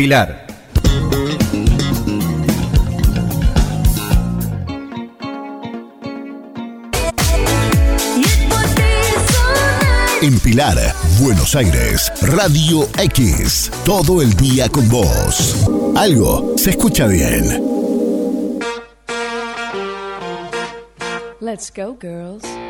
Pilar. En Pilar, Buenos Aires, Radio X. Todo el día con vos. Algo se escucha bien. Let's go, girls.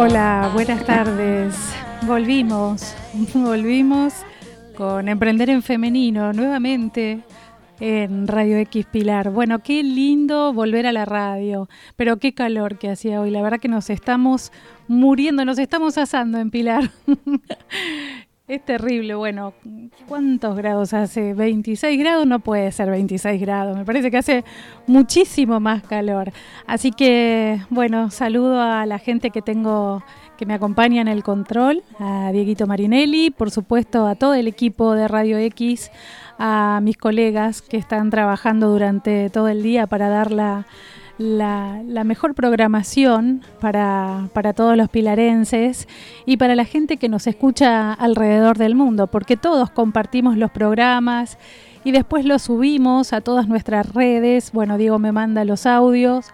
Hola, buenas tardes. Volvimos, volvimos con Emprender en Femenino nuevamente en Radio X Pilar. Bueno, qué lindo volver a la radio, pero qué calor que hacía hoy. La verdad que nos estamos muriendo, nos estamos asando en Pilar. Es terrible, bueno, ¿cuántos grados hace? 26 grados no puede ser 26 grados, me parece que hace muchísimo más calor. Así que, bueno, saludo a la gente que tengo que me acompaña en el control, a Dieguito Marinelli, por supuesto a todo el equipo de Radio X, a mis colegas que están trabajando durante todo el día para dar la, la, mejor programación para, para todos los pilarenses y para la gente que nos escucha alrededor del mundo, porque todos compartimos los programas y después los subimos a todas nuestras redes. Bueno, Diego me manda los audios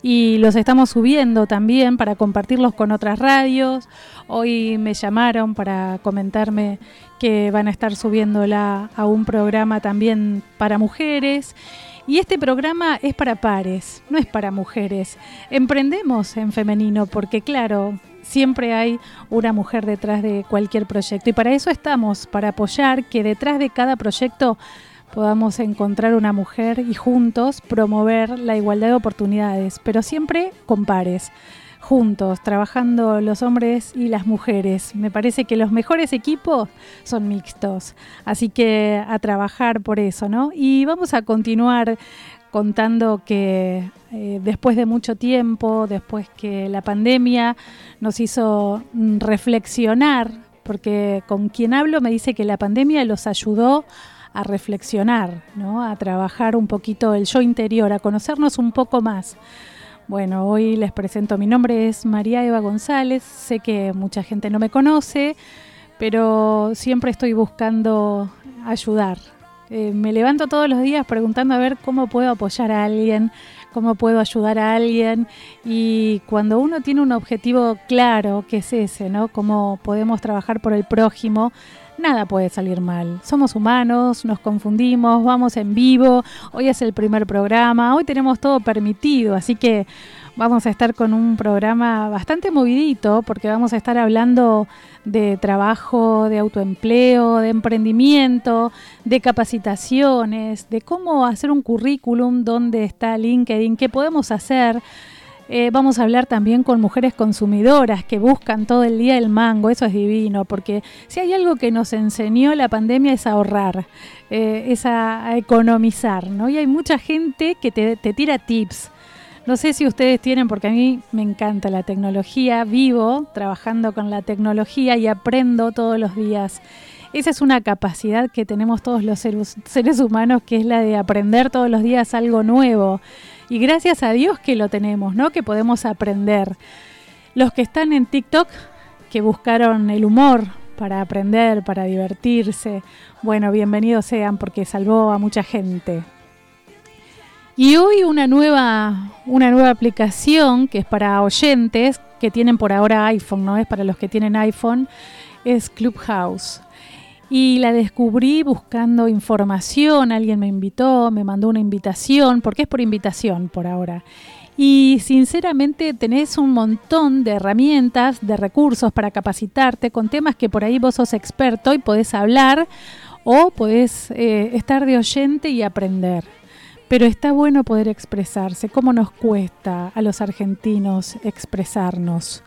y los estamos subiendo también para compartirlos con otras radios. Hoy me llamaron para comentarme que van a estar subiéndola a un programa también para mujeres. Y este programa es para pares, no es para mujeres. Emprendemos en femenino porque, claro, siempre hay una mujer detrás de cualquier proyecto. Y para eso estamos, para apoyar que detrás de cada proyecto podamos encontrar una mujer y juntos promover la igualdad de oportunidades, pero siempre con pares juntos, trabajando los hombres y las mujeres. Me parece que los mejores equipos son mixtos, así que a trabajar por eso, ¿no? Y vamos a continuar contando que eh, después de mucho tiempo, después que la pandemia nos hizo mm, reflexionar, porque con quien hablo me dice que la pandemia los ayudó a reflexionar, ¿no? a trabajar un poquito el yo interior, a conocernos un poco más. Bueno, hoy les presento, mi nombre es María Eva González, sé que mucha gente no me conoce, pero siempre estoy buscando ayudar. Eh, me levanto todos los días preguntando a ver cómo puedo apoyar a alguien, cómo puedo ayudar a alguien y cuando uno tiene un objetivo claro, que es ese, ¿no? Cómo podemos trabajar por el prójimo, nada puede salir mal. Somos humanos, nos confundimos, vamos en vivo, hoy es el primer programa, hoy tenemos todo permitido, así que vamos a estar con un programa bastante movidito porque vamos a estar hablando de trabajo, de autoempleo, de emprendimiento, de capacitaciones, de cómo hacer un currículum, dónde está LinkedIn, qué podemos hacer. Eh, vamos a hablar también con mujeres consumidoras que buscan todo el día el mango, eso es divino, porque si hay algo que nos enseñó la pandemia es ahorrar, eh, es a, economizar, ¿no? Y hay mucha gente que te, te tira tips. No sé si ustedes tienen, porque a mí me encanta la tecnología, vivo trabajando con la tecnología y aprendo todos los días. Esa es una capacidad que tenemos todos los seres humanos, que es la de aprender todos los días algo nuevo. Y gracias a Dios que lo tenemos, ¿no? Que podemos aprender. Los que están en TikTok, que buscaron el humor para aprender, para divertirse, bueno, bienvenidos sean porque salvó a mucha gente. Y hoy una nueva, una nueva aplicación que es para oyentes que tienen por ahora iPhone, no es para los que tienen iPhone, es Clubhouse. Y la descubrí buscando información, alguien me invitó, me mandó una invitación, porque es por invitación por ahora. Y sinceramente tenés un montón de herramientas, de recursos para capacitarte con temas que por ahí vos sos experto y podés hablar o podés eh, estar de oyente y aprender. Pero está bueno poder expresarse. ¿Cómo nos cuesta a los argentinos expresarnos?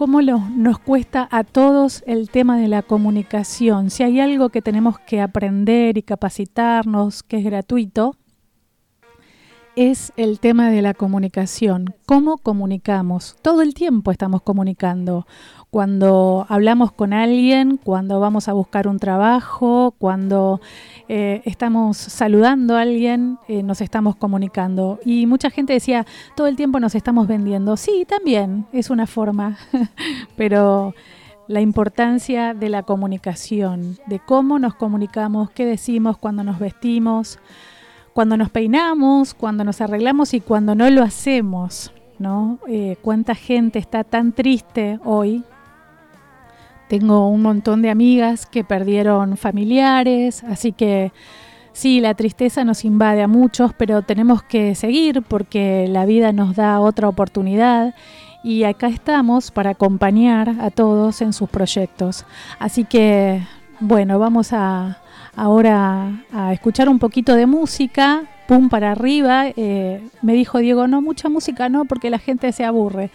Cómo lo- nos cuesta a todos el tema de la comunicación. Si hay algo que tenemos que aprender y capacitarnos, que es gratuito, es el tema de la comunicación. ¿Cómo comunicamos? Todo el tiempo estamos comunicando. Cuando hablamos con alguien, cuando vamos a buscar un trabajo, cuando eh, estamos saludando a alguien, eh, nos estamos comunicando. Y mucha gente decía, todo el tiempo nos estamos vendiendo. Sí, también es una forma, pero la importancia de la comunicación, de cómo nos comunicamos, qué decimos cuando nos vestimos, cuando nos peinamos, cuando nos arreglamos y cuando no lo hacemos, ¿no? Eh, ¿Cuánta gente está tan triste hoy? Tengo un montón de amigas que perdieron familiares, así que sí, la tristeza nos invade a muchos, pero tenemos que seguir porque la vida nos da otra oportunidad y acá estamos para acompañar a todos en sus proyectos. Así que, bueno, vamos a ahora a escuchar un poquito de música, pum para arriba. Eh, me dijo Diego, no, mucha música no, porque la gente se aburre.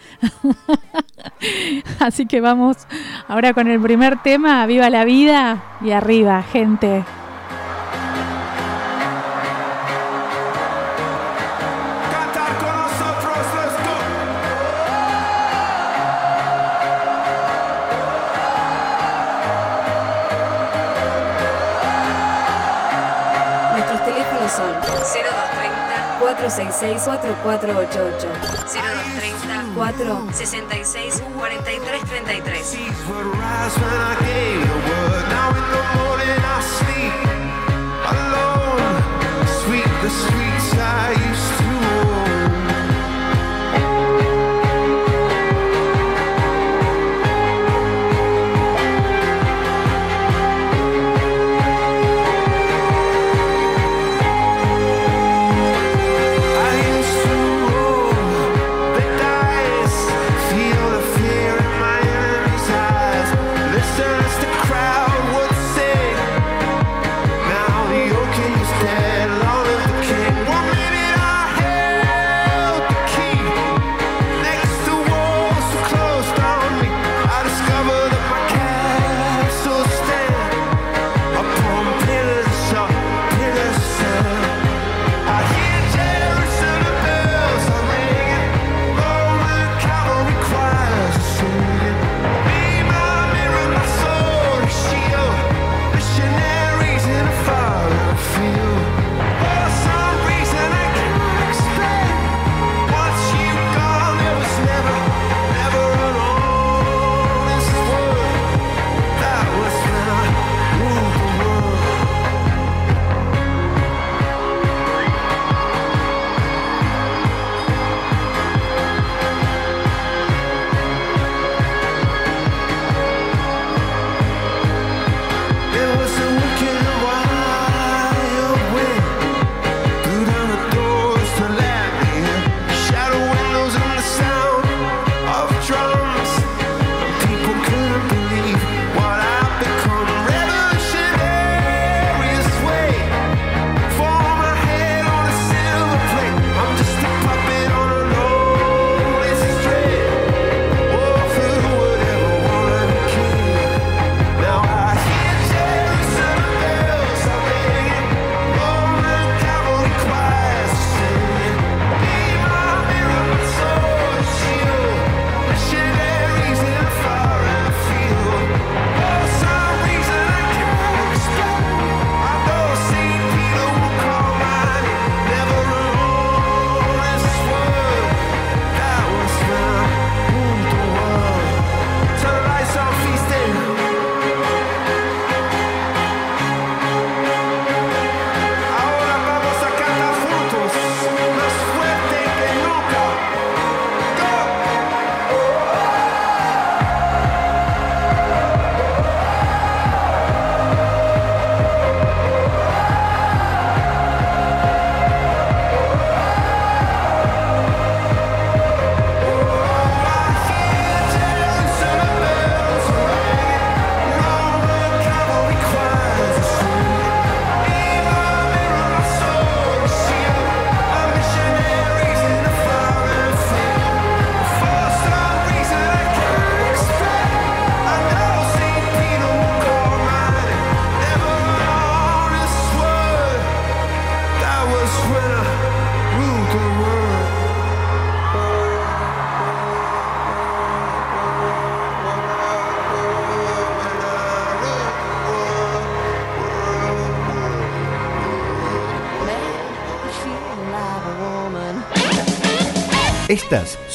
Así que vamos ahora con el primer tema, Viva la vida y arriba, gente. 466-4488. 0230 66 43 33. Sweet, the sweets I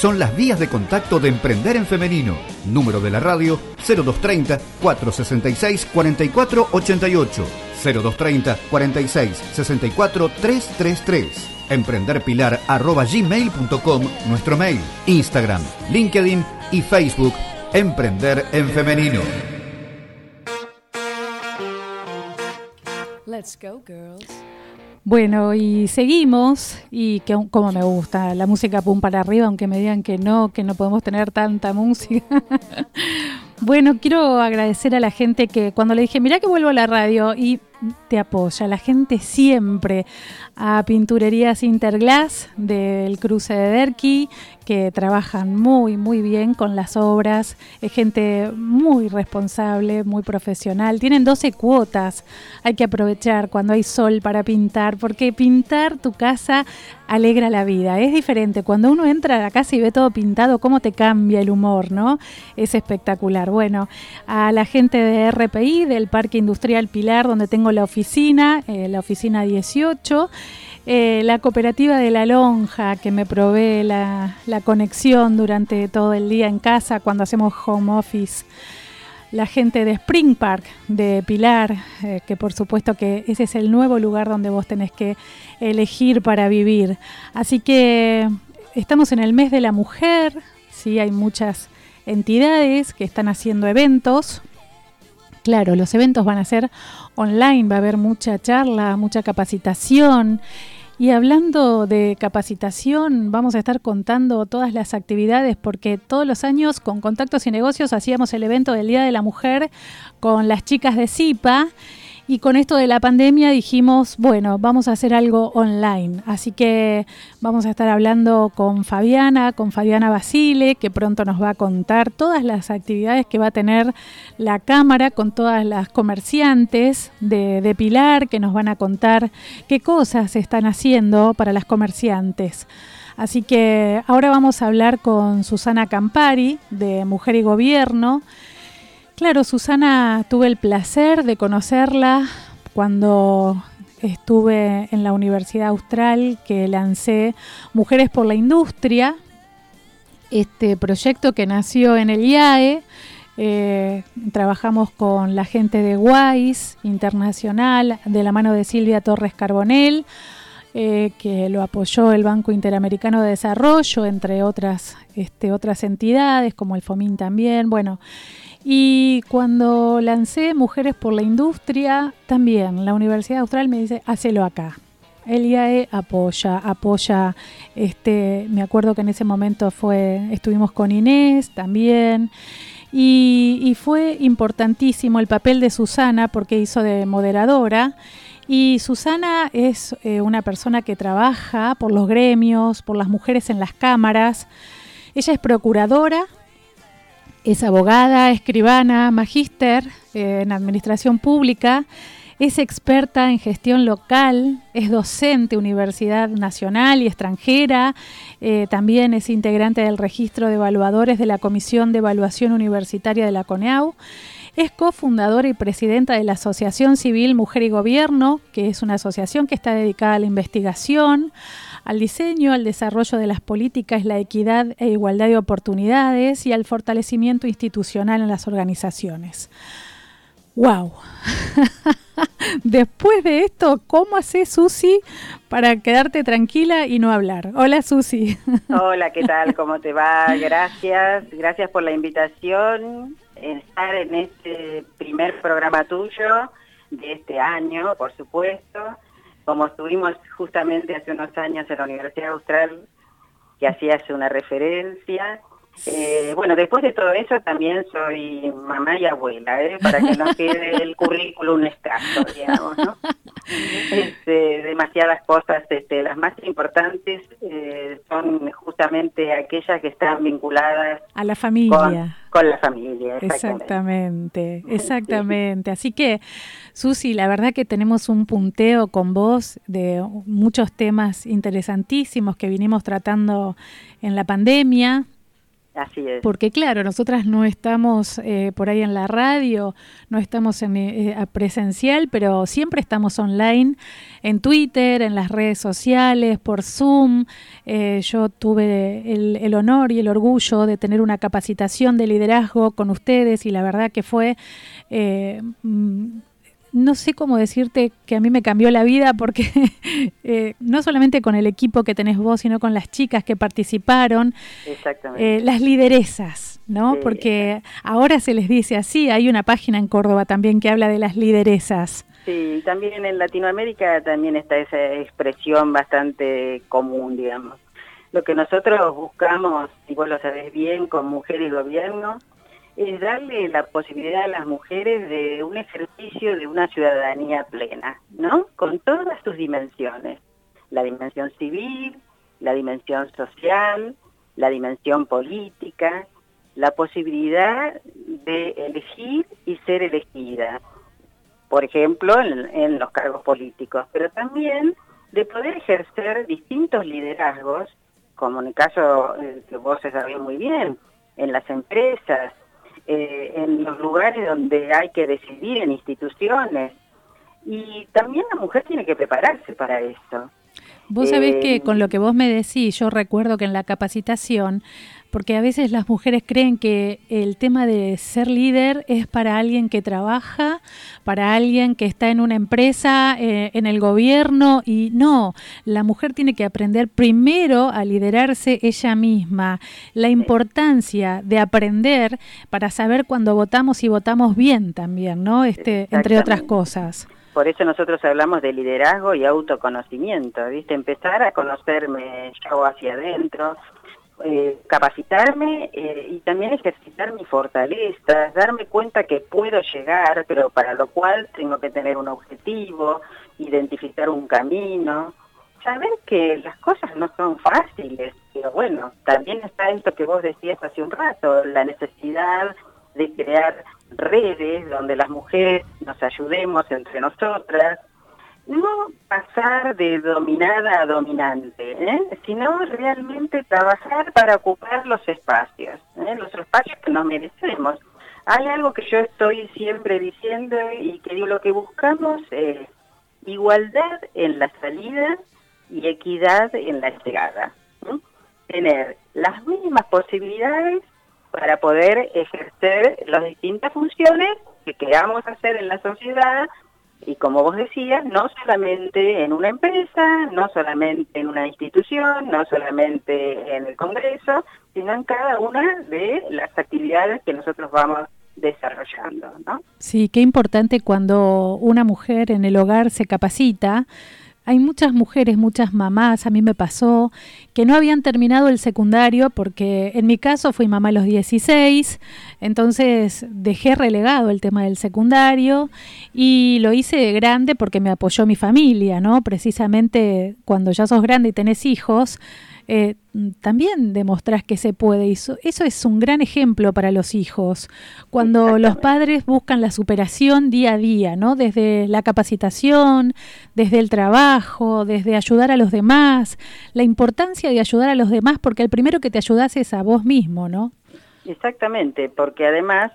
son las vías de contacto de Emprender en Femenino. Número de la radio 0230 466 4488. 0230 46 64 333. Emprenderpilar arroba gmail.com, nuestro mail, Instagram, LinkedIn y Facebook. Emprender en Femenino. Let's go, girls. Bueno, y seguimos, y que como me gusta la música pum para arriba, aunque me digan que no, que no podemos tener tanta música. bueno, quiero agradecer a la gente que cuando le dije, mira que vuelvo a la radio y te apoya, la gente siempre, a Pinturerías Interglass del cruce de Derqui, que trabajan muy, muy bien con las obras, es gente muy responsable, muy profesional, tienen 12 cuotas, hay que aprovechar cuando hay sol para pintar, porque pintar tu casa alegra la vida, es diferente, cuando uno entra a la casa y ve todo pintado, cómo te cambia el humor, ¿no? Es espectacular. Bueno, a la gente de RPI, del Parque Industrial Pilar, donde tengo la oficina, eh, la oficina 18, eh, la cooperativa de la lonja que me provee la, la conexión durante todo el día en casa cuando hacemos home office la gente de Spring Park de Pilar, eh, que por supuesto que ese es el nuevo lugar donde vos tenés que elegir para vivir. Así que estamos en el mes de la mujer, sí, hay muchas entidades que están haciendo eventos. Claro, los eventos van a ser online, va a haber mucha charla, mucha capacitación. Y hablando de capacitación, vamos a estar contando todas las actividades porque todos los años con Contactos y Negocios hacíamos el evento del Día de la Mujer con las chicas de CIPA y con esto de la pandemia dijimos, bueno, vamos a hacer algo online. Así que vamos a estar hablando con Fabiana, con Fabiana Basile, que pronto nos va a contar todas las actividades que va a tener la Cámara con todas las comerciantes de, Pilar, que nos van a contar qué cosas están haciendo para las comerciantes. Así que ahora vamos a hablar con Susana Campari de Mujer y Gobierno. Claro, Susana, tuve el placer de conocerla cuando estuve en la Universidad Austral que lancé Mujeres por la Industria, este proyecto que nació en el IAE. Eh, trabajamos con la gente de WISE Internacional, de la mano de Silvia Torres Carbonell, eh, que lo apoyó el Banco Interamericano de Desarrollo, entre otras, este, otras entidades, como el FOMIN también. Bueno, y cuando lancé Mujeres por la Industria, también la Universidad Austral me dice, hacelo acá. El IAE apoya, apoya, este, me acuerdo que en ese momento fue, estuvimos con Inés también, y, fue importantísimo el papel de Susana porque hizo de moderadora. Y Susana es eh, una persona que trabaja por los gremios, por las mujeres en las cámaras. Ella es procuradora es abogada, escribana, magíster eh, en administración pública, es experta en gestión local, es docente Universidad Nacional y extranjera, eh, también es integrante del registro de evaluadores de la Comisión de Evaluación Universitaria de la CONEAU. Es cofundadora y presidenta de la Asociación Civil Mujer y Gobierno, que es una asociación que está dedicada a la investigación, al diseño, al desarrollo de las políticas, la equidad e igualdad de oportunidades y al fortalecimiento institucional en las organizaciones. ¡Wow! Después de esto, ¿cómo haces, Susi, para quedarte tranquila y no hablar? Hola, Susi. Hola, ¿qué tal? ¿Cómo te va? Gracias. Gracias por la invitación. Estar en este primer programa tuyo de este año, por supuesto como estuvimos justamente hace unos años en la Universidad Austral, que hacías una referencia. Eh, bueno, después de todo eso también soy mamá y abuela, ¿eh? para que no quede el currículum escaso, digamos, ¿no? Este, demasiadas cosas, este, las más importantes eh, son justamente aquellas que están vinculadas a la familia. Con, la familia, exactamente. Exactamente, exactamente. Así que, Susi, la verdad que tenemos un punteo con vos de muchos temas interesantísimos que vinimos tratando en la pandemia, Así es. Porque claro, nosotras no estamos eh, por ahí en la radio, no estamos en eh, a presencial, pero siempre estamos online, en Twitter, en las redes sociales, por Zoom. Eh, yo tuve el, el honor y el orgullo de tener una capacitación de liderazgo con ustedes y la verdad que fue... no sé cómo decirte que a mí me cambió la vida porque eh, no solamente con el equipo que tenés vos, sino con las chicas que participaron, Exactamente. eh, las lideresas, ¿no? Sí, Porque ahora se les dice así, hay una página en Córdoba también que habla de las lideresas. Sí, también en Latinoamérica también está esa expresión bastante común, digamos. Lo que nosotros buscamos, y vos lo sabés bien, con Mujer y Gobierno, es darle la posibilidad a las mujeres de un ejercicio de una ciudadanía plena, ¿no? Con todas sus dimensiones. La dimensión civil, la dimensión social, la dimensión política, la posibilidad de elegir y ser elegida por ejemplo, en, los cargos políticos, pero también de poder ejercer distintos liderazgos, como en el caso eh, que vos sabés muy bien, en las empresas, eh, en los lugares donde hay que decidir, en instituciones. Y también la mujer tiene que prepararse para eso. Vos sabés Eh, que con lo que vos me decís, yo recuerdo que en la capacitación, porque a veces las mujeres creen que el tema de ser líder es para alguien que trabaja, para alguien que está en una empresa, eh, en el gobierno, y no, la mujer tiene que aprender primero a liderarse ella misma, la importancia de aprender para saber cuando votamos y votamos bien también, ¿no? Este, entre otras cosas. Por eso nosotros hablamos de liderazgo y autoconocimiento, ¿viste? Empezar a conocerme yo hacia adentro, eh, capacitarme eh, y también ejercitar mis fortalezas, darme cuenta que puedo llegar, pero para lo cual tengo que tener un objetivo, identificar un camino, saber que las cosas no son fáciles, pero bueno, también está esto que vos decías hace un rato, la necesidad de crear redes donde las mujeres nos ayudemos entre nosotras, no pasar de dominada a dominante, ¿eh? sino realmente trabajar para ocupar los espacios, ¿eh? los espacios que nos merecemos. Hay algo que yo estoy siempre diciendo y que digo, lo que buscamos es igualdad en la salida y equidad en la llegada. Tener las mismas posibilidades para poder ejercer las distintas funciones que queramos hacer en la sociedad y como vos decías, no solamente en una empresa, no solamente en una institución, no solamente en el Congreso, sino en cada una de las actividades que nosotros vamos desarrollando, ¿no? Sí, qué importante cuando una mujer en el hogar se capacita. Hay muchas mujeres, muchas mamás, a mí me pasó, que no habían terminado el secundario porque en mi caso fui mamá a los 16, entonces dejé relegado el tema del secundario y lo hice de grande porque me apoyó mi familia, ¿no? Precisamente cuando ya sos grande y tenés hijos, eh, también demostrás que se puede. Y eso, eso es un gran ejemplo para los hijos. Cuando los padres buscan la superación día a día, ¿no? Desde la capacitación, desde el trabajo, desde ayudar a los demás, la importancia de ayudar a los demás, porque el primero que te ayudas es a vos mismo, ¿no? Exactamente, porque además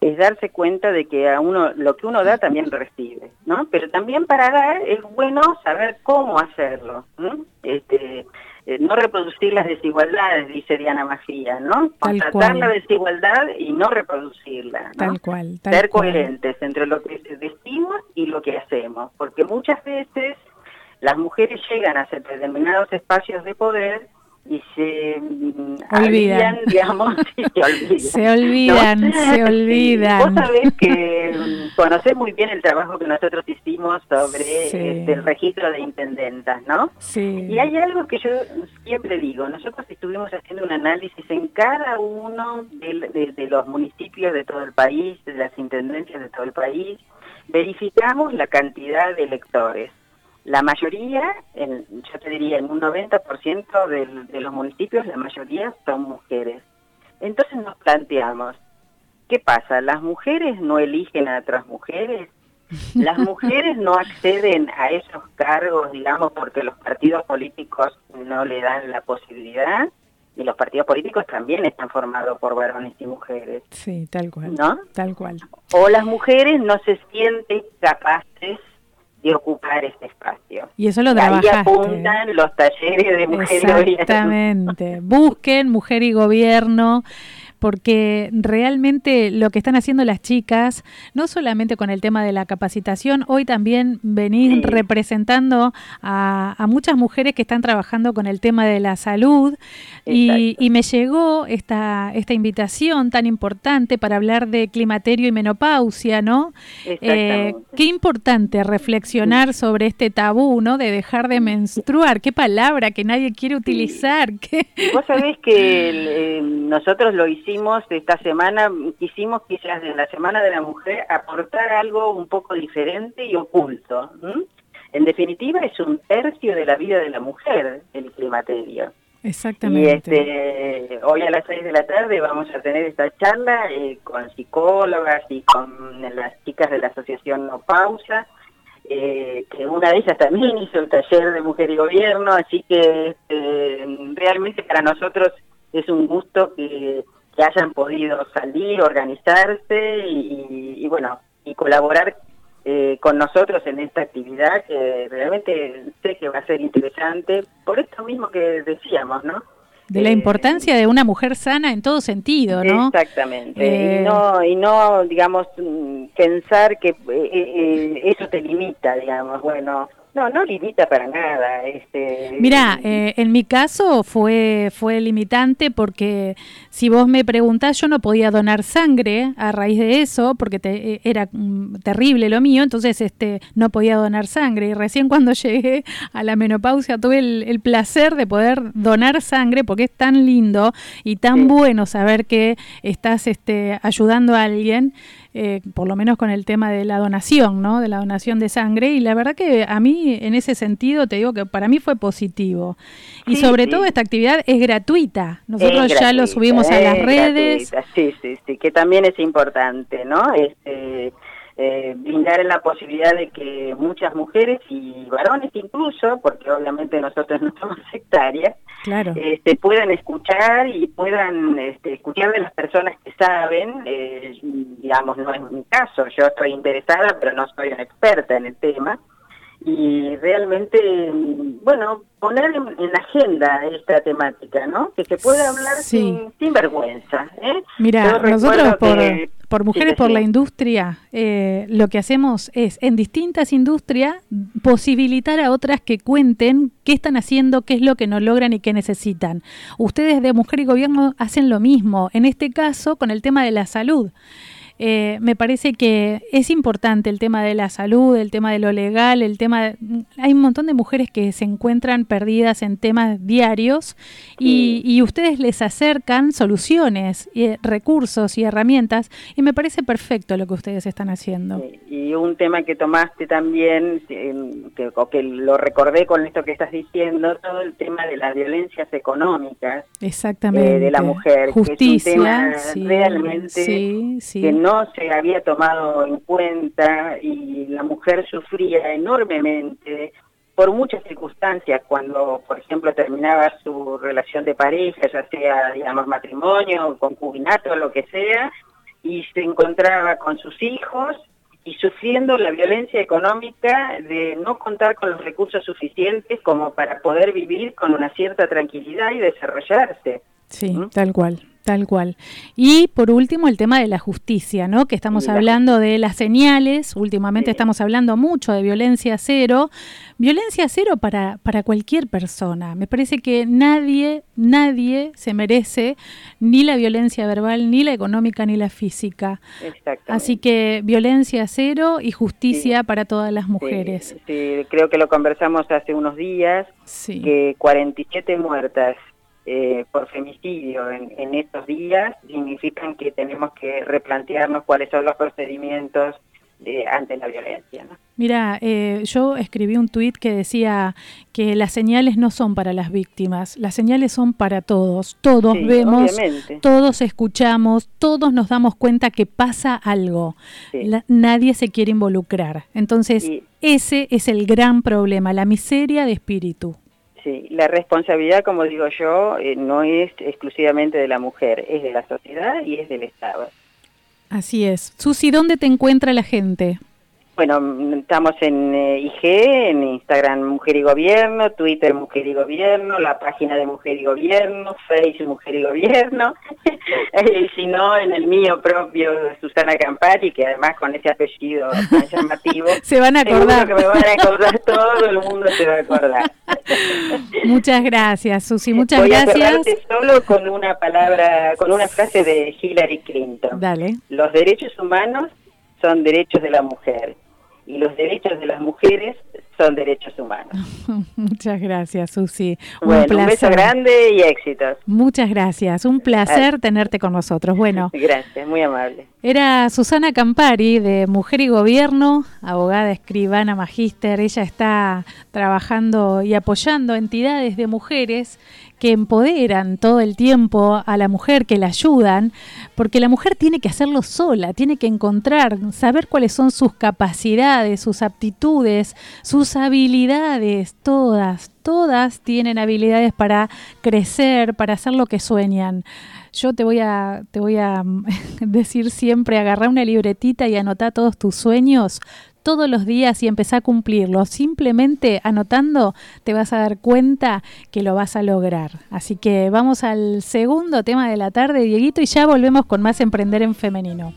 es darse cuenta de que a uno lo que uno da también recibe, ¿no? Pero también para dar es bueno saber cómo hacerlo, ¿no? Este, eh, no reproducir las desigualdades, dice Diana Magía, ¿no? Constatar cual. la desigualdad y no reproducirla, ¿no? Tal cual. Tal Ser cual. coherentes entre lo que decimos y lo que hacemos, porque muchas veces las mujeres llegan a determinados espacios de poder y se mm, Olvidan. digamos, y se olvidan. Se olvidan, ¿no? se Sí, olvidan. Vos sabés que mm, conocés muy bien el trabajo que nosotros hicimos sobre Sí. este, el registro de intendentas, ¿no? Sí. Y hay algo que yo siempre digo, nosotros estuvimos haciendo un análisis en cada uno de, de los municipios de todo el país, de las intendencias de todo el país, verificamos la cantidad de electores. La mayoría, en, yo te diría en un 90% del- de los municipios, la mayoría son mujeres. Entonces nos planteamos, ¿qué pasa? ¿Las mujeres no eligen a otras mujeres? ¿Las mujeres no acceden a esos cargos, digamos, porque los partidos políticos no le dan la posibilidad? y los partidos políticos también están formados por varones y mujeres, Sí, tal cual. ¿no? Tal cual. O las mujeres no se sienten capaces de ocupar este espacio. Y eso lo Ahí trabajaste. apuntan los talleres de mujer y gobierno. Exactamente. Busquen mujer y gobierno porque realmente lo que están haciendo las chicas, no solamente con el tema de la capacitación, hoy también venís Sí. representando a, a muchas mujeres que están trabajando con el tema de la salud y, me llegó esta, esta invitación tan importante para hablar de climaterio y menopausia, ¿no? Eh, qué importante reflexionar sobre este tabú, ¿no? De dejar de menstruar. Qué palabra que nadie quiere utilizar. qué- Vos sabés que el, eh, nosotros lo hicimos esta semana, quisimos quizás en la Semana de la Mujer aportar algo un poco diferente y oculto. En definitiva es un tercio de la vida de la mujer el climaterio. Y Exactamente. este, hoy a las seis de la tarde vamos a tener esta charla eh, con psicólogas y con las chicas de la asociación No Pausa, eh, que una de ellas también hizo el taller de Mujer y Gobierno, así que este, realmente para nosotros es un gusto que, que hayan podido salir, organizarse y, y, bueno, y colaborar eh, con nosotros en esta actividad que realmente sé que va a ser interesante, por esto mismo que decíamos, ¿no? de la Eh, importancia de una mujer sana en todo sentido, ¿no? Exactamente. Eh, Y no, y no, digamos, mm, pensar que eh, eh, eso te limita, digamos. Bueno, no, no limita para nada. Este, Mira, eh, en mi caso fue, fue limitante porque si vos me preguntás, yo no podía donar sangre a raíz de eso, porque te- eh, era mm, terrible lo mío, entonces este, no podía donar sangre. Y recién cuando llegué a la menopausia tuve el, el placer de poder donar sangre, porque es tan lindo y tan Sí. bueno saber que estás este, ayudando a alguien. Eh, por lo menos con el tema de la donación, ¿no? De la donación de sangre. Y la verdad que a mí, en ese sentido, te digo que para mí fue positivo. Y sobre sí. todo esta actividad es gratuita. Nosotros Es ya lo subimos a las es redes. gratuita, Sí, sí, sí, que también es importante, ¿no? Este, eh, brindar la posibilidad de que muchas mujeres y varones incluso, porque obviamente nosotros no somos sectarias, Claro. este, puedan escuchar y puedan este, escuchar de las personas saben, eh, digamos, no es mi caso, yo estoy interesada, pero no soy una experta en el tema, y realmente, bueno, poner en, en la agenda esta temática, ¿no? Que se pueda hablar Sí. sin, sin vergüenza. ¿eh? Mira, nosotros por, que- por Mujeres Sí, por la. Industria, eh, lo que hacemos es, en distintas industrias, posibilitar a otras que cuenten qué están haciendo, qué es lo que no logran y qué necesitan. Ustedes de Mujer y Gobierno hacen lo mismo, en este caso con el tema de la salud. Eh, me parece que es importante el tema de la salud, el tema de lo legal, el tema... hay un montón de mujeres que se encuentran perdidas en temas diarios y, y ustedes les acercan soluciones, y, eh, recursos y herramientas y me parece perfecto lo que ustedes están haciendo. Y un tema que tomaste también, que, que lo recordé con esto que estás diciendo, todo el tema de las violencias económicas Exactamente. eh, de la mujer, Justicia, que es un tema sí, realmente sí, sí. que no se había tomado en cuenta y la mujer sufría enormemente por muchas circunstancias, cuando, por ejemplo, terminaba su relación de pareja, ya sea, digamos, matrimonio, concubinato, lo que sea, y se encontraba con sus hijos y sufriendo la violencia económica de no contar con los recursos suficientes como para poder vivir con una cierta tranquilidad y desarrollarse. Sí, ¿Mm? tal cual, tal cual. Y por último el tema de la justicia, ¿no? Que estamos hablando de las señales, últimamente Sí. estamos hablando mucho de violencia cero, violencia cero para, para cualquier persona. Me parece que nadie, nadie se merece ni la violencia verbal, ni la económica, ni la física. Exactamente. Así que violencia cero y justicia para todas las mujeres. sí, creo que lo conversamos hace unos días, Sí. que 47 muertas eh, por femicidio en, en estos días significan que tenemos que replantearnos cuáles son los procedimientos de- ante la violencia. ¿no? Mira, eh, yo escribí un tuit que decía que las señales no son para las víctimas, las señales son para todos. Todos Sí, vemos, obviamente. todos escuchamos, todos nos damos cuenta que pasa algo. Sí. La- nadie se quiere involucrar. Entonces, ese es el gran problema, la miseria de espíritu. Sí, la responsabilidad, como digo yo, eh, no es exclusivamente de la mujer, es de la sociedad y es del Estado. Así es. Susi, ¿dónde te encuentra la gente? Bueno, estamos en eh, IG, en Instagram Mujer y Gobierno, Twitter Mujer y Gobierno, la página de Mujer y Gobierno, Facebook Mujer y Gobierno, y si no, en el mío propio, Susana Campari, que además con ese apellido tan llamativo, Se van a acordar. que me van a acordar, todo el mundo se va a acordar. Muchas gracias, Susi. Muchas Voy gracias. solo con una palabra, con una frase de Hillary Clinton. Dale. Los derechos humanos son derechos de la mujer y los derechos de las mujeres son derechos humanos. Muchas gracias, Susi. Un un beso grande y éxitos. Muchas gracias. Un placer tenerte con nosotros. Bueno, Gracias, muy amable. Era Susana Campari de Mujer y Gobierno, abogada, escribana, magíster. Ella está trabajando y apoyando entidades de mujeres que empoderan todo el tiempo a la mujer, que la ayudan, porque la mujer tiene que hacerlo sola, tiene que encontrar, saber cuáles son sus capacidades, sus aptitudes, sus habilidades, todas, todas tienen habilidades para crecer, para hacer lo que sueñan. Yo te voy a, te voy a decir siempre, agarrar una libretita y anotar todos tus sueños todos los días y empezar a cumplirlos. Simplemente anotando te vas a dar cuenta que lo vas a lograr. Así que vamos al segundo tema de la tarde, Dieguito, y ya volvemos con más Emprender en Femenino.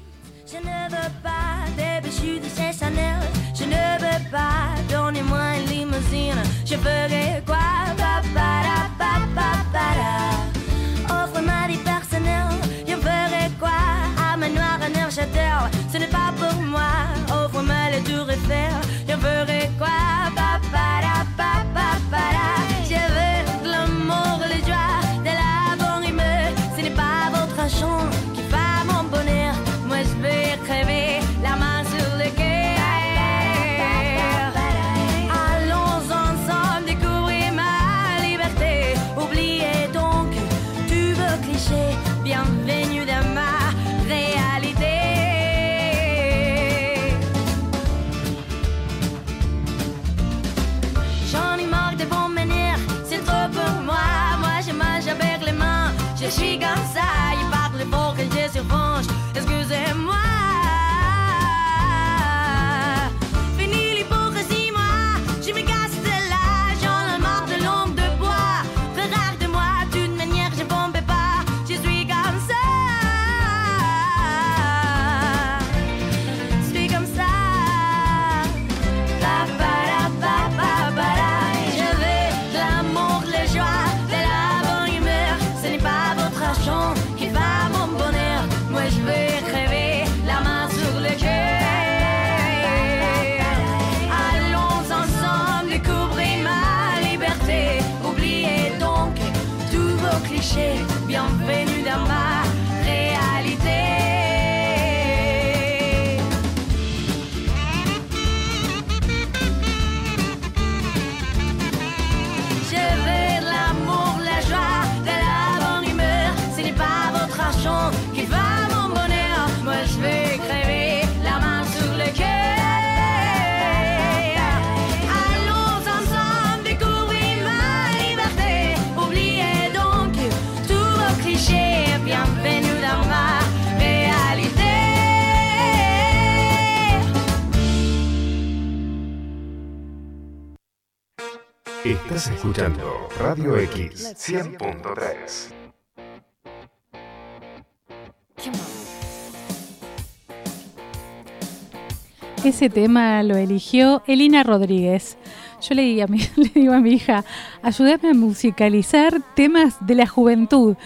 voudrais faire, je quoi Estás escuchando Radio X 100.3. Ese tema lo eligió Elina Rodríguez. Yo le, digo a mi, le digo a mi hija, ayúdame a musicalizar temas de la juventud.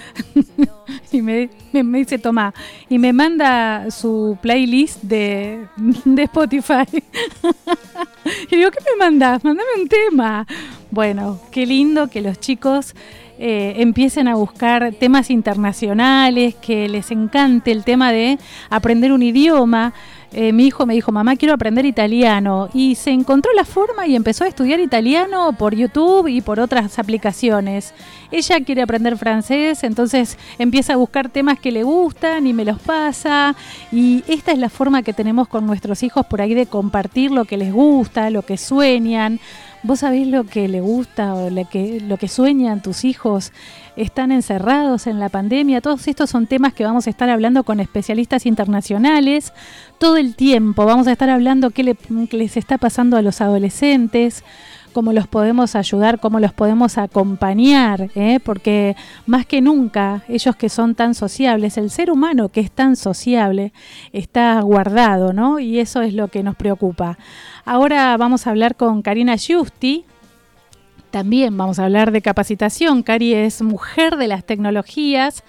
y me, me- me dice, toma, y me manda su playlist de, de Spotify. y digo, ¿qué me mandas? Mándame un tema. Bueno, qué lindo que los chicos eh, empiecen a buscar temas internacionales, que les encante el tema de aprender un idioma. Eh, mi hijo me dijo, mamá, quiero aprender italiano. Y se encontró la forma y empezó a estudiar italiano por YouTube y por otras aplicaciones. Ella quiere aprender francés, entonces empieza a buscar temas que le gustan y me los pasa. Y esta es la forma que tenemos con nuestros hijos por ahí de compartir lo que les gusta, lo que sueñan. ¿Vos sabés lo que le gusta o lo que, lo que sueñan tus hijos? ¿Están encerrados en la pandemia? Todos estos son temas que vamos a estar hablando con especialistas internacionales todo el tiempo. Vamos a estar hablando qué, le- qué les está pasando a los adolescentes, cómo los podemos ayudar, cómo los podemos acompañar, ¿eh? porque más que nunca ellos que son tan sociables, el ser humano que es tan sociable está guardado, ¿no? Y eso es lo que nos preocupa. Ahora vamos a hablar con Karina Giusti. También vamos a hablar de capacitación. Cari es mujer de las tecnologías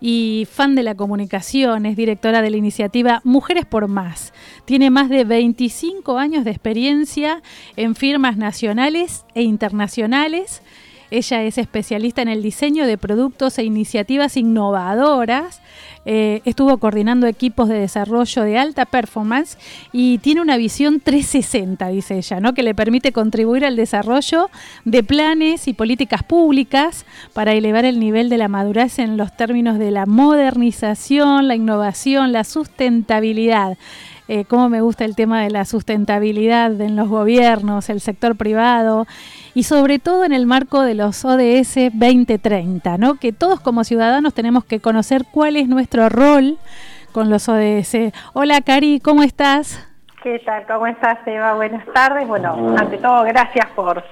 y fan de la comunicación, es directora de la iniciativa Mujeres por Más. Tiene más de 25 años de experiencia en firmas nacionales e internacionales. Ella es especialista en el diseño de productos e iniciativas innovadoras. Eh, estuvo coordinando equipos de desarrollo de alta performance y tiene una visión 360, dice ella, ¿no? que le permite contribuir al desarrollo de planes y políticas públicas para elevar el nivel de la madurez en los términos de la modernización, la innovación, la sustentabilidad. Eh, cómo me gusta el tema de la sustentabilidad en los gobiernos, el sector privado y sobre todo en el marco de los ODS 2030, ¿no? que todos como ciudadanos tenemos que conocer cuál es nuestro rol con los ODS. Hola Cari, ¿cómo estás? ¿Qué tal? ¿Cómo estás, Eva? Buenas tardes. Bueno, ante todo, gracias por,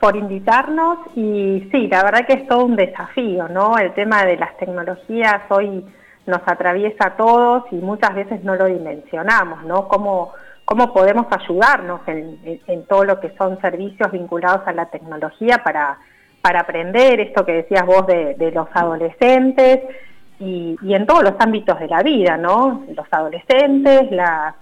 por invitarnos. Y sí, la verdad que es todo un desafío, ¿no? El tema de las tecnologías hoy nos atraviesa a todos y muchas veces no lo dimensionamos, ¿no? Cómo, cómo podemos ayudarnos en, en- todo lo que son servicios vinculados a la tecnología para, para aprender esto que decías vos de los adolescentes y, y en todos los ámbitos de la vida, ¿no? Los adolescentes, las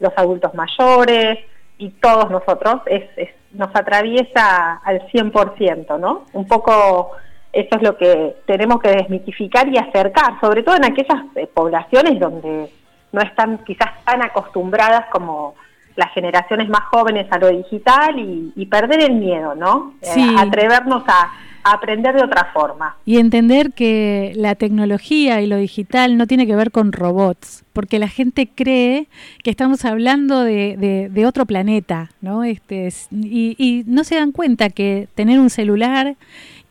los adultos mayores y todos nosotros, es, es- nos atraviesa al 100%, ¿no? Un poco eso es lo que tenemos que desmitificar y acercar, sobre todo en aquellas eh, poblaciones donde no están quizás tan acostumbradas como las generaciones más jóvenes a lo digital y, y perder el miedo, ¿no? Eh, Sí. atrevernos a aprender de otra forma. Y entender que la tecnología y lo digital no tiene que ver con robots, porque la gente cree que estamos hablando de, de- de otro planeta, ¿no? Este, es- y, y no se dan cuenta que tener un celular,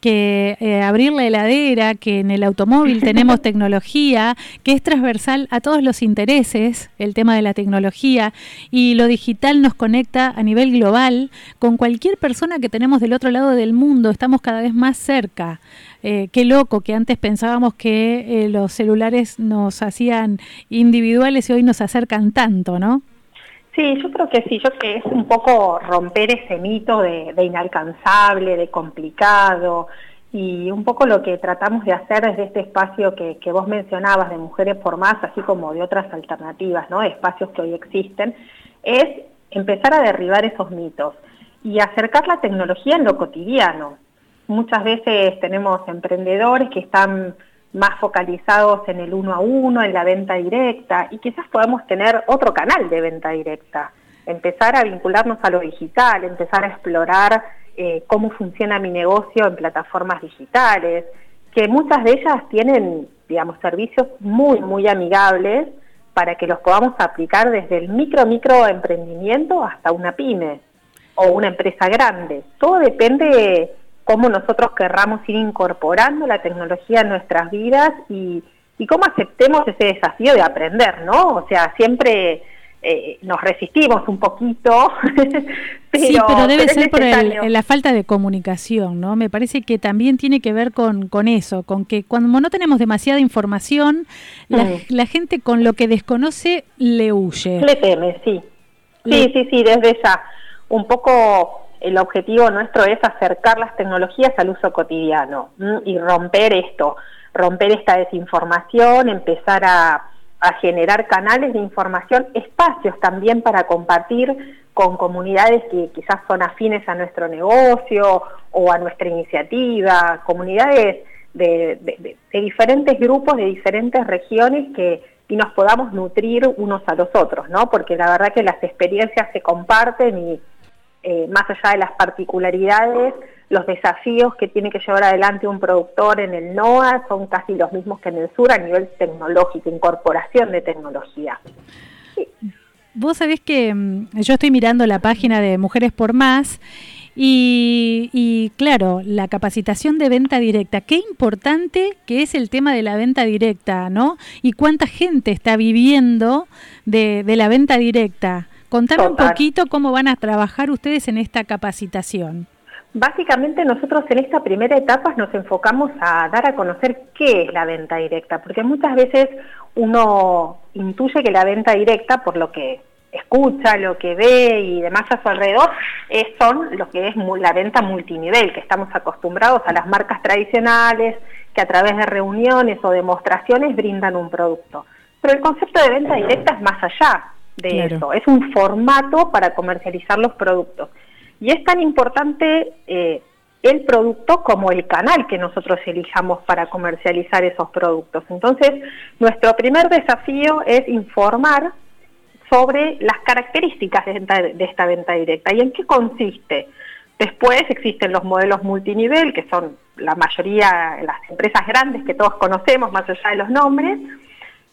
que eh, abrir la heladera, que en el automóvil tenemos tecnología, que es transversal a todos los intereses, el tema de la tecnología, y lo digital nos conecta a nivel global con cualquier persona que tenemos del otro lado del mundo, estamos cada vez más cerca. Eh, qué loco que antes pensábamos que eh, los celulares nos hacían individuales y hoy nos acercan tanto, ¿no? Sí, yo creo que sí, yo creo que es un poco romper ese mito de, inalcanzable, de complicado, y un poco lo que tratamos de hacer desde este espacio que, que vos mencionabas de Mujeres por Más, así como de otras alternativas, ¿no? espacios que hoy existen, es empezar a derribar esos mitos y acercar la tecnología en lo cotidiano. Muchas veces tenemos emprendedores que están más focalizados en el uno a uno, en la venta directa, y quizás podemos tener otro canal de venta directa, empezar a vincularnos a lo digital, empezar a explorar eh, cómo funciona mi negocio en plataformas digitales, que muchas de ellas tienen, digamos, servicios muy, muy amigables para que los podamos aplicar desde el micro, micro emprendimiento hasta una pyme o una empresa grande. Todo depende cómo nosotros querramos ir incorporando la tecnología en nuestras vidas y, y cómo aceptemos ese desafío de aprender, ¿no? O sea, siempre eh, nos resistimos un poquito, pero, sí, pero debe pero ser por el- la falta de comunicación, ¿no? Me parece que también tiene que ver con, con eso, con que cuando no tenemos demasiada información, la, Mm. la gente con lo que desconoce le huye. Le teme, sí. Le- Sí, sí, sí, desde ya. Un poco el objetivo nuestro es acercar las tecnologías al uso cotidiano y romper esto, romper esta desinformación, empezar a, generar canales de información, espacios también para compartir con comunidades que quizás son afines a nuestro negocio o a nuestra iniciativa, comunidades de, de- de- de diferentes grupos, de diferentes regiones que y nos podamos nutrir unos a los otros, ¿no? Porque la verdad que las experiencias se comparten y eh, más allá de las particularidades, los desafíos que tiene que llevar adelante un productor en el NOA son casi los mismos que en el sur a nivel tecnológico, incorporación de tecnología. Vos sabés que mm, yo estoy mirando la página de Mujeres por Más Y, y, claro, la capacitación de venta directa, qué importante que es el tema de la venta directa, ¿no? Y cuánta gente está viviendo de, de la venta directa. Contame un poquito cómo van a trabajar ustedes en esta capacitación. Básicamente nosotros en esta primera etapa nos enfocamos a dar a conocer qué es la venta directa, porque muchas veces uno intuye que la venta directa, por lo que escucha, lo que ve y demás a su alrededor, es, son lo que es la venta multinivel, que estamos acostumbrados a las marcas tradicionales, que a través de reuniones o demostraciones brindan un producto. Pero el concepto de venta directa es más allá de Claro. eso, es un formato para comercializar los productos. Y es tan importante eh, el producto como el canal que nosotros elijamos para comercializar esos productos. Entonces, nuestro primer desafío es informar sobre las características de, esta- de esta venta directa y en qué consiste. Después existen los modelos multinivel, que son la mayoría, las empresas grandes que todos conocemos, más allá de los nombres,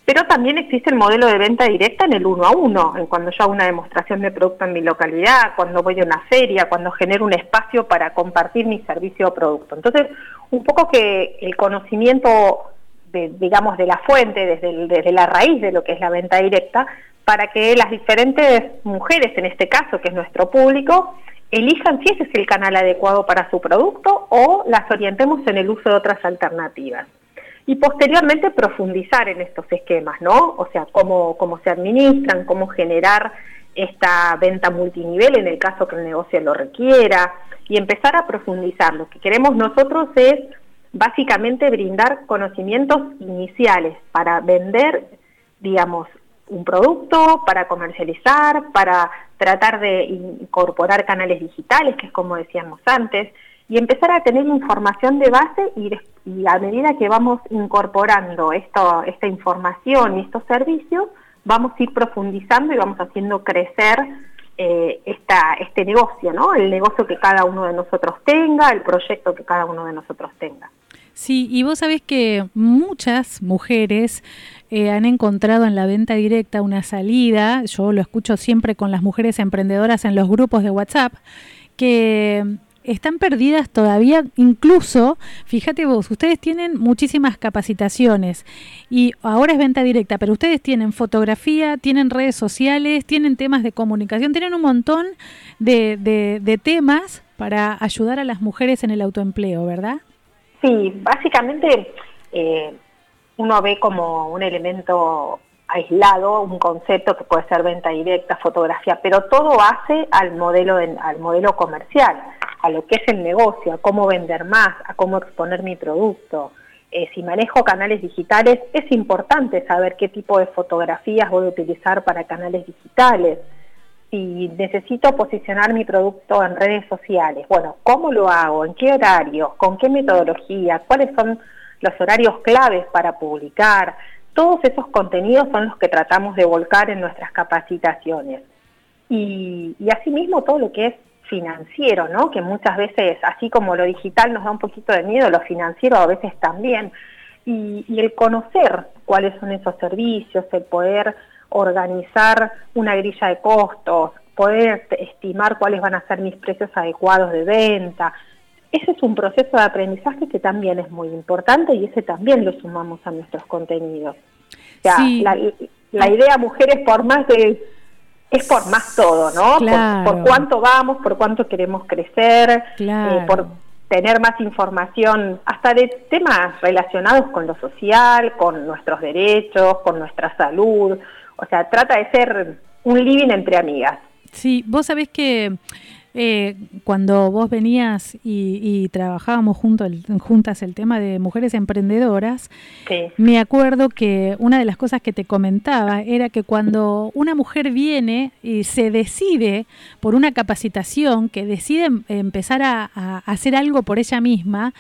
pero también existe el modelo de venta directa en el uno a uno, en cuando yo hago una demostración de producto en mi localidad, cuando voy a una feria, cuando genero un espacio para compartir mi servicio o producto. Entonces, un poco que el conocimiento, digamos, de la fuente, desde la raíz de lo que es la venta directa, para que las diferentes mujeres, en este caso, que es nuestro público, elijan si ese es el canal adecuado para su producto o las orientemos en el uso de otras alternativas y posteriormente profundizar en estos esquemas, ¿no? O sea, cómo, cómo se administran, cómo generar esta venta multinivel en el caso que el negocio lo requiera y empezar a profundizar. Lo que queremos nosotros es básicamente brindar conocimientos iniciales para vender, digamos, un producto, para comercializar, para tratar de incorporar canales digitales, que es como decíamos antes, y empezar a tener información de base y, a medida que vamos incorporando esto, esta información y estos servicios, vamos a ir profundizando y vamos haciendo crecer eh, esta, este negocio, ¿no? El negocio que cada uno de nosotros tenga, el proyecto que cada uno de nosotros tenga. Sí, y vos sabés que muchas mujeres eh, han encontrado en la venta directa una salida, yo lo escucho siempre con las mujeres emprendedoras en los grupos de WhatsApp, que están perdidas todavía, incluso, fíjate vos, ustedes tienen muchísimas capacitaciones y ahora es venta directa, pero ustedes tienen fotografía, tienen redes sociales, tienen temas de comunicación, tienen un montón de, de- de temas para ayudar a las mujeres en el autoempleo, ¿verdad? Sí, básicamente eh, uno ve como un elemento aislado, un concepto que puede ser venta directa, fotografía, pero todo hace al modelo, de- al modelo comercial, a lo que es el negocio, a cómo vender más, a cómo exponer mi producto. Eh, si manejo canales digitales, es importante saber qué tipo de fotografías voy a utilizar para canales digitales si necesito posicionar mi producto en redes sociales, bueno, ¿cómo lo hago? ¿En qué horario? ¿Con qué metodología? ¿Cuáles son los horarios claves para publicar? Todos esos contenidos son los que tratamos de volcar en nuestras capacitaciones. Y, y asimismo todo lo que es financiero, ¿no? Que muchas veces, así como lo digital nos da un poquito de miedo, lo financiero a veces también. Y, y el conocer cuáles son esos servicios, el poder organizar una grilla de costos, poder estimar cuáles van a ser mis precios adecuados de venta. Ese es un proceso de aprendizaje que también es muy importante y ese también lo sumamos a nuestros contenidos. O sea, Sí. la, la idea mujeres por más de es por más todo, ¿no? Por- cuánto vamos, por cuánto queremos crecer, Claro. eh, por tener más información, hasta de temas relacionados con lo social, con nuestros derechos, con nuestra salud. O sea, trata de ser un living entre amigas. Sí, vos sabés que eh, cuando vos venías y, y trabajábamos junto el- juntas el tema de mujeres emprendedoras, Sí. me acuerdo que una de las cosas que te comentaba era que cuando una mujer viene y se decide por una capacitación, que decide em- empezar a, a hacer algo por ella misma,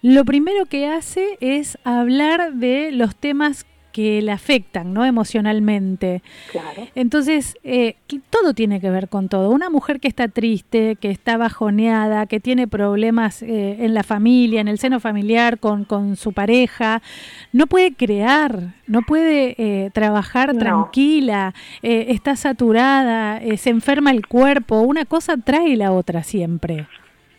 lo primero que hace es hablar de los temas que le afectan, ¿no? Emocionalmente. Claro. Entonces, eh, todo tiene que ver con todo. Una mujer que está triste, que está bajoneada, que tiene problemas eh, en la familia, en el seno familiar, con, con su pareja, no puede crear, no puede eh, trabajar No. tranquila, eh, está saturada, eh, se enferma el cuerpo. Una cosa trae la otra siempre.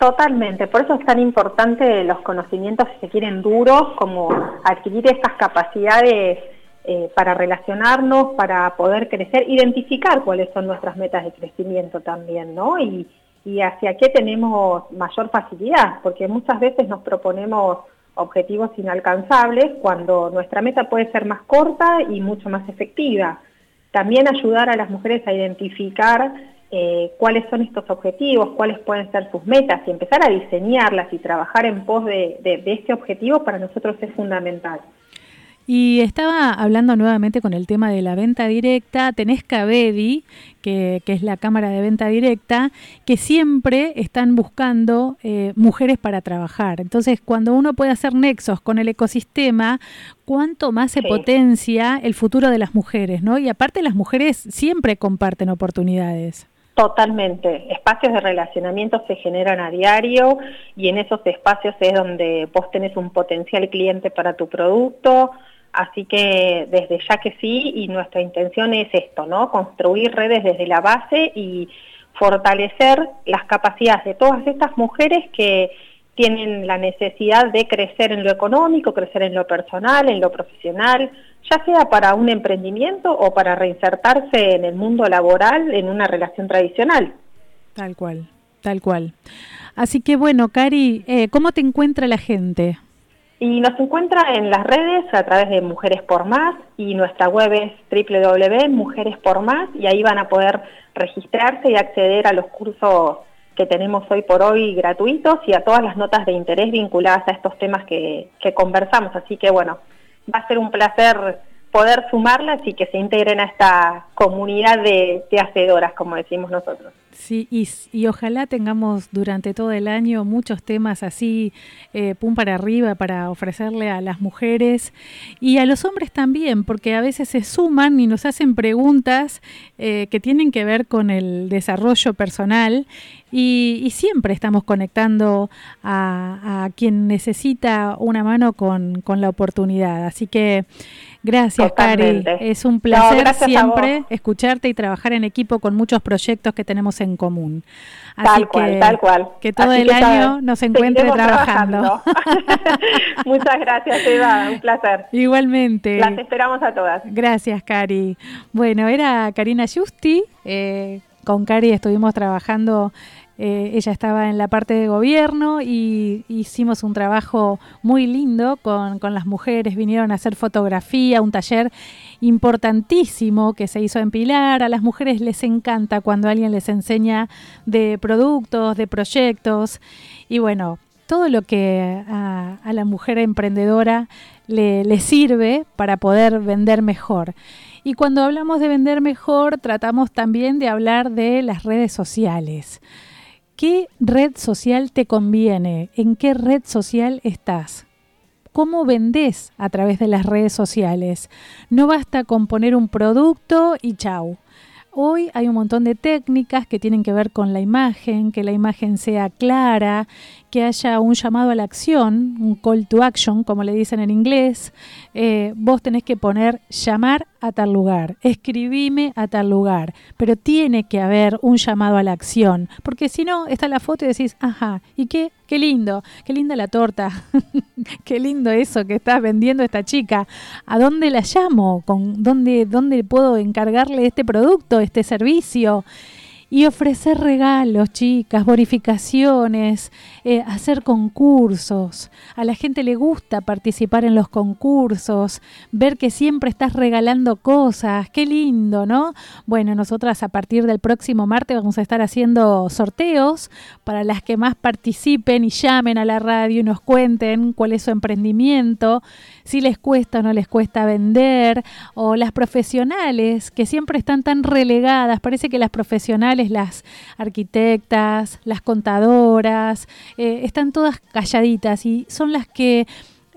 Totalmente, por eso es tan importante los conocimientos, si se quieren, duros, como adquirir estas capacidades eh, para relacionarnos, para poder crecer, identificar cuáles son nuestras metas de crecimiento también, ¿no? Y, y hacia qué tenemos mayor facilidad, porque muchas veces nos proponemos objetivos inalcanzables cuando nuestra meta puede ser más corta y mucho más efectiva. También ayudar a las mujeres a identificar eh, cuáles son estos objetivos, cuáles pueden ser sus metas y empezar a diseñarlas y trabajar en pos de, de- de este objetivo para nosotros es fundamental. Y estaba hablando nuevamente con el tema de la venta directa. Tenés Cavedi, que, que es la Cámara de Venta Directa, que siempre están buscando eh, mujeres para trabajar. Entonces, cuando uno puede hacer nexos con el ecosistema, cuánto más se Sí. potencia el futuro de las mujeres, ¿no? Y aparte las mujeres siempre comparten oportunidades. Totalmente. Espacios de relacionamiento se generan a diario y en esos espacios es donde vos tenés un potencial cliente para tu producto. Así que desde ya que sí, y nuestra intención es esto, ¿no? Construir redes desde la base y fortalecer las capacidades de todas estas mujeres que tienen la necesidad de crecer en lo económico, crecer en lo personal, en lo profesional, ya sea para un emprendimiento o para reinsertarse en el mundo laboral en una relación tradicional. Tal cual, tal cual. Así que bueno, Cari, eh, ¿cómo te encuentra la gente? Y nos encuentra en las redes a través de Mujeres por Más y nuestra web es www.mujeres por más y ahí van a poder registrarse y acceder a los cursos que tenemos hoy por hoy gratuitos y a todas las notas de interés vinculadas a estos temas que, que conversamos. Así que bueno, va a ser un placer poder sumarlas y que se integren a esta comunidad de, de hacedoras, como decimos nosotros. Sí, y, ojalá tengamos durante todo el año muchos temas así, eh, pum para arriba, para ofrecerle a las mujeres y a los hombres también, porque a veces se suman y nos hacen preguntas eh, que tienen que ver con el desarrollo personal y, y siempre estamos conectando a, a quien necesita una mano con, con la oportunidad. Así que gracias, Cari. Es un placer siempre escucharte y trabajar en equipo con muchos proyectos que tenemos en común. Así Tal cual, que, tal cual. Que todo Así el que año nos encuentre trabajando. Muchas gracias, Eva, un placer. Igualmente. Las esperamos a todas. Gracias, Cari. Bueno, era Karina Justi. eh, con Cari estuvimos trabajando. Eh, ella estaba en la parte de gobierno y hicimos un trabajo muy lindo con, con las mujeres. Vinieron a hacer fotografía, un taller importantísimo que se hizo en Pilar. A las mujeres les encanta cuando alguien les enseña de productos, de proyectos. Y bueno, todo lo que a, a la mujer emprendedora le, le sirve para poder vender mejor. Y cuando hablamos de vender mejor, tratamos también de hablar de las redes sociales. ¿Qué red social te conviene? ¿En qué red social estás? ¿Cómo vendés a través de las redes sociales? No basta con poner un producto y chau. Hoy hay un montón de técnicas que tienen que ver con la imagen, que la imagen sea clara, que haya un llamado a la acción, un call to action, como le dicen en inglés. Eh, vos tenés que poner llamar a tal lugar, escribime a tal lugar, pero tiene que haber un llamado a la acción, porque si no, está la foto y decís, ajá, ¿y qué? Qué lindo, qué linda la torta, qué lindo eso que estás vendiendo esta chica. ¿A dónde la llamo? ¿Con dónde, ¿Dónde puedo encargarle este producto, este servicio? Y ofrecer regalos, chicas, bonificaciones, eh, hacer concursos. A la gente le gusta participar en los concursos, ver que siempre estás regalando cosas. Qué lindo, ¿no? Bueno, nosotras a partir del próximo martes vamos a estar haciendo sorteos para las que más participen y llamen a la radio y nos cuenten cuál es su emprendimiento, si les cuesta o no les cuesta vender, o las profesionales que siempre están tan relegadas. Parece que las profesionales, las arquitectas, las contadoras, eh, están todas calladitas y son las que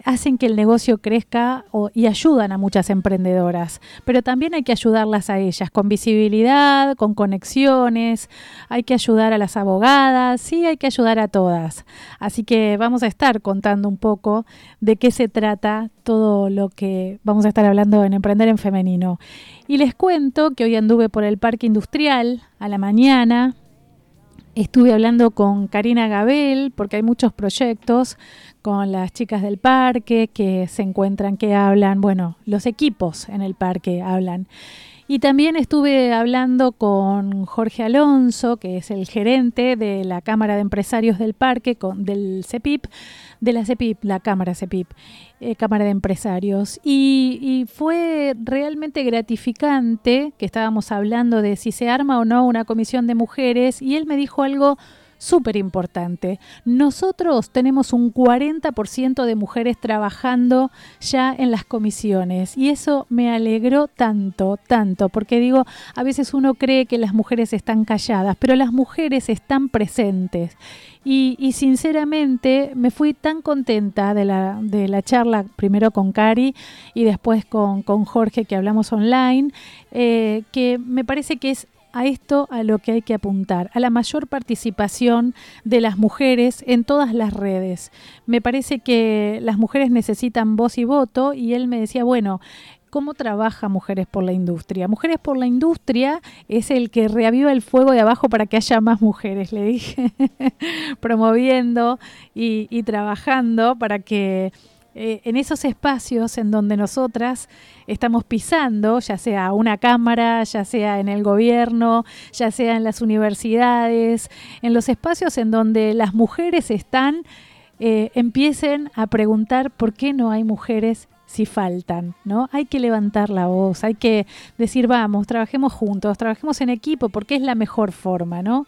hacen que el negocio crezca y ayudan a muchas emprendedoras, pero también hay que ayudarlas a ellas con visibilidad, con conexiones, hay que ayudar a las abogadas, sí, hay que ayudar a todas. Así que vamos a estar contando un poco de qué se trata todo lo que vamos a estar hablando en Emprender en Femenino. Y les cuento que hoy anduve por el Parque Industrial a la mañana, Estuve hablando con Karina Gabel porque hay muchos proyectos con las chicas del parque que se encuentran, que hablan, bueno, los equipos en el parque hablan. Y también estuve hablando con Jorge Alonso, que es el gerente de la Cámara de Empresarios del Parque, con, del CEPIP, de la CEPIP, la Cámara CEPIP, eh, Cámara de Empresarios. Y, y fue realmente gratificante que estábamos hablando de si se arma o no una comisión de mujeres y él me dijo algo súper importante. Nosotros tenemos un 40% de mujeres trabajando ya en las comisiones y eso me alegró tanto, tanto, porque digo, a veces uno cree que las mujeres están calladas, pero las mujeres están presentes. Y, sinceramente me fui tan contenta de la, de la charla, primero con Cari y después con, con Jorge, que hablamos online, eh, que me parece que es a esto a lo que hay que apuntar, a la mayor participación de las mujeres en todas las redes. Me parece que las mujeres necesitan voz y voto y él me decía, bueno, ¿Cómo trabaja Mujeres por la Industria? Mujeres por la Industria es el que reaviva el fuego de abajo para que haya más mujeres, le dije, promoviendo y, y trabajando para que eh, en esos espacios en donde nosotras estamos pisando, ya sea una cámara, ya sea en el gobierno, ya sea en las universidades, en los espacios en donde las mujeres están, eh, empiecen a preguntar por qué no hay mujeres si faltan, ¿no? Hay que levantar la voz, hay que decir, vamos, trabajemos juntos, trabajemos en equipo, porque es la mejor forma, ¿no?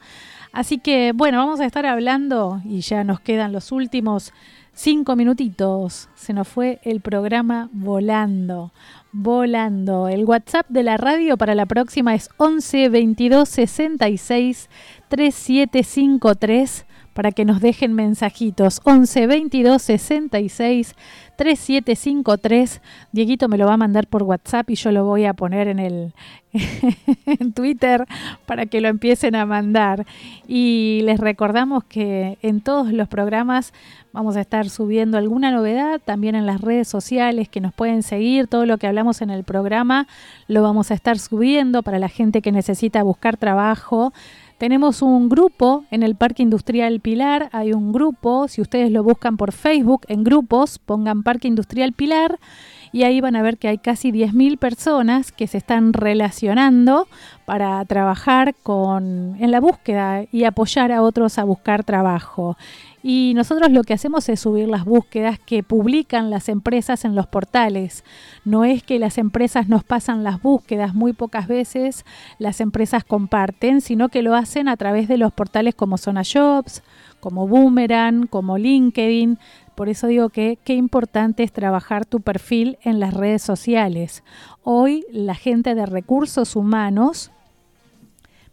Así que, bueno, vamos a estar hablando y ya nos quedan los últimos Cinco minutitos. Se nos fue el programa volando. Volando. El WhatsApp de la radio para la próxima es 11 22 66 3753 para que nos dejen mensajitos. 11 22 66 3753. Dieguito me lo va a mandar por WhatsApp y yo lo voy a poner en el en Twitter para que lo empiecen a mandar. Y les recordamos que en todos los programas vamos a estar subiendo alguna novedad, también en las redes sociales que nos pueden seguir, todo lo que hablamos en el programa lo vamos a estar subiendo para la gente que necesita buscar trabajo. Tenemos un grupo en el Parque Industrial Pilar, hay un grupo, si ustedes lo buscan por Facebook en grupos, pongan Parque Industrial Pilar y ahí van a ver que hay casi 10.000 personas que se están relacionando para trabajar con, en la búsqueda y apoyar a otros a buscar trabajo. Y nosotros lo que hacemos es subir las búsquedas que publican las empresas en los portales. No es que las empresas nos pasan las búsquedas, muy pocas veces las empresas comparten, sino que lo hacen a través de los portales como Zona Jobs, como Boomerang, como LinkedIn. Por eso digo que qué importante es trabajar tu perfil en las redes sociales. Hoy la gente de recursos humanos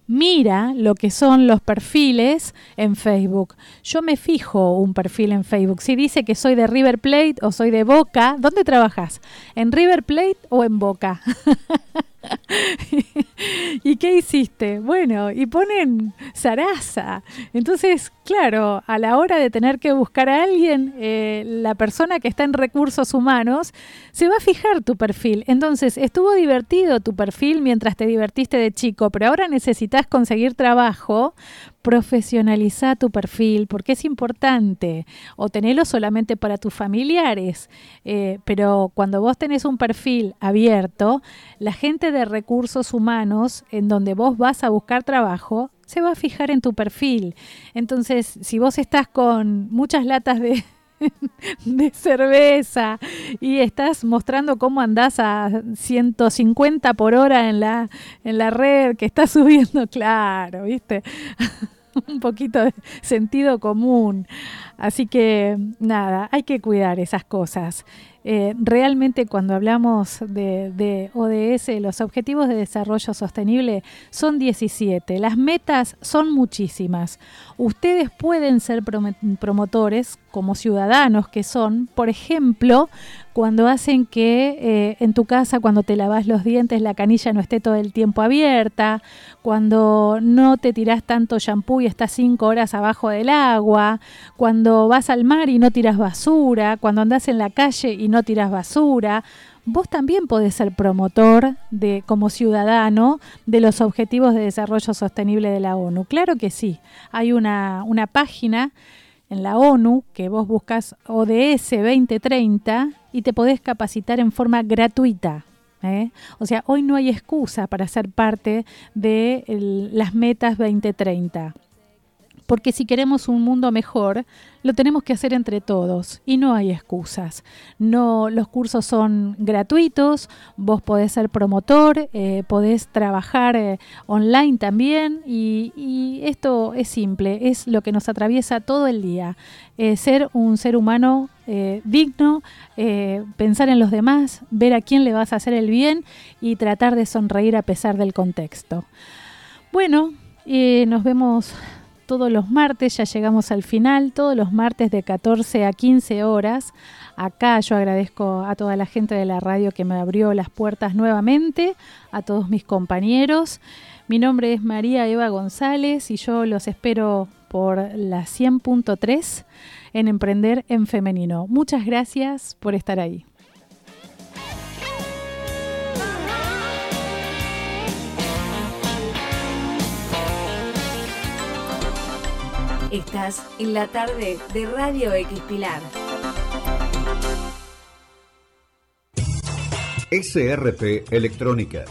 mira lo que son los perfiles en Facebook. Yo me fijo un perfil en Facebook. Si dice que soy de River Plate o soy de Boca, ¿dónde trabajas? ¿En River Plate o en Boca? ¿Y qué hiciste? Bueno, y ponen Sarasa. Entonces, claro, a la hora de tener que buscar a alguien, eh, la persona que está en recursos humanos se va a fijar tu perfil. Entonces, estuvo divertido tu perfil mientras te divertiste de chico, pero ahora necesitas conseguir trabajo profesionaliza tu perfil porque es importante o tenerlo solamente para tus familiares, eh, pero cuando vos tenés un perfil abierto, la gente de recursos humanos en donde vos vas a buscar trabajo se va a fijar en tu perfil. Entonces, si vos estás con muchas latas de, de cerveza y estás mostrando cómo andás a 150 por hora en la, en la red, que estás subiendo, claro, ¿viste? Un poquito de sentido común. Así que nada, hay que cuidar esas cosas. Eh, realmente cuando hablamos de, ODS, los Objetivos de Desarrollo Sostenible son 17. Las metas son muchísimas. Ustedes pueden ser promotores como ciudadanos que son, por ejemplo, cuando hacen que eh, en tu casa, cuando te lavas los dientes, la canilla no esté todo el tiempo abierta, cuando no te tirás tanto shampoo y estás cinco horas abajo del agua, cuando vas al mar y no tiras basura, cuando andas en la calle y no tiras basura. vos también podés ser promotor de, como ciudadano de los Objetivos de Desarrollo Sostenible de la ONU. Claro que sí. Hay una, una página en la ONU que vos buscas ODS 2030 y te podés capacitar en forma gratuita. ¿eh? O sea, hoy no hay excusa para ser parte de las metas 2030 porque si queremos un mundo mejor, lo tenemos que hacer entre todos y no hay excusas. No, los cursos son gratuitos, vos podés ser promotor, eh, podés trabajar eh, online también y, esto es simple, es lo que nos atraviesa todo el día. Eh, ser un ser humano digno, pensar en los demás, ver a quién le vas a hacer el bien y tratar de sonreír a pesar del contexto. Bueno, nos vemos todos los martes, ya llegamos al final, todos los martes de 14 a 15 horas. Acá yo agradezco a toda la gente de la radio que me abrió las puertas nuevamente, a todos mis compañeros. Mi nombre es María Eva González y yo los espero por la 100.3 en Emprender en Femenino. Muchas gracias por estar ahí. Estás en la tarde de Radio X Pilar. SRP Electrónica.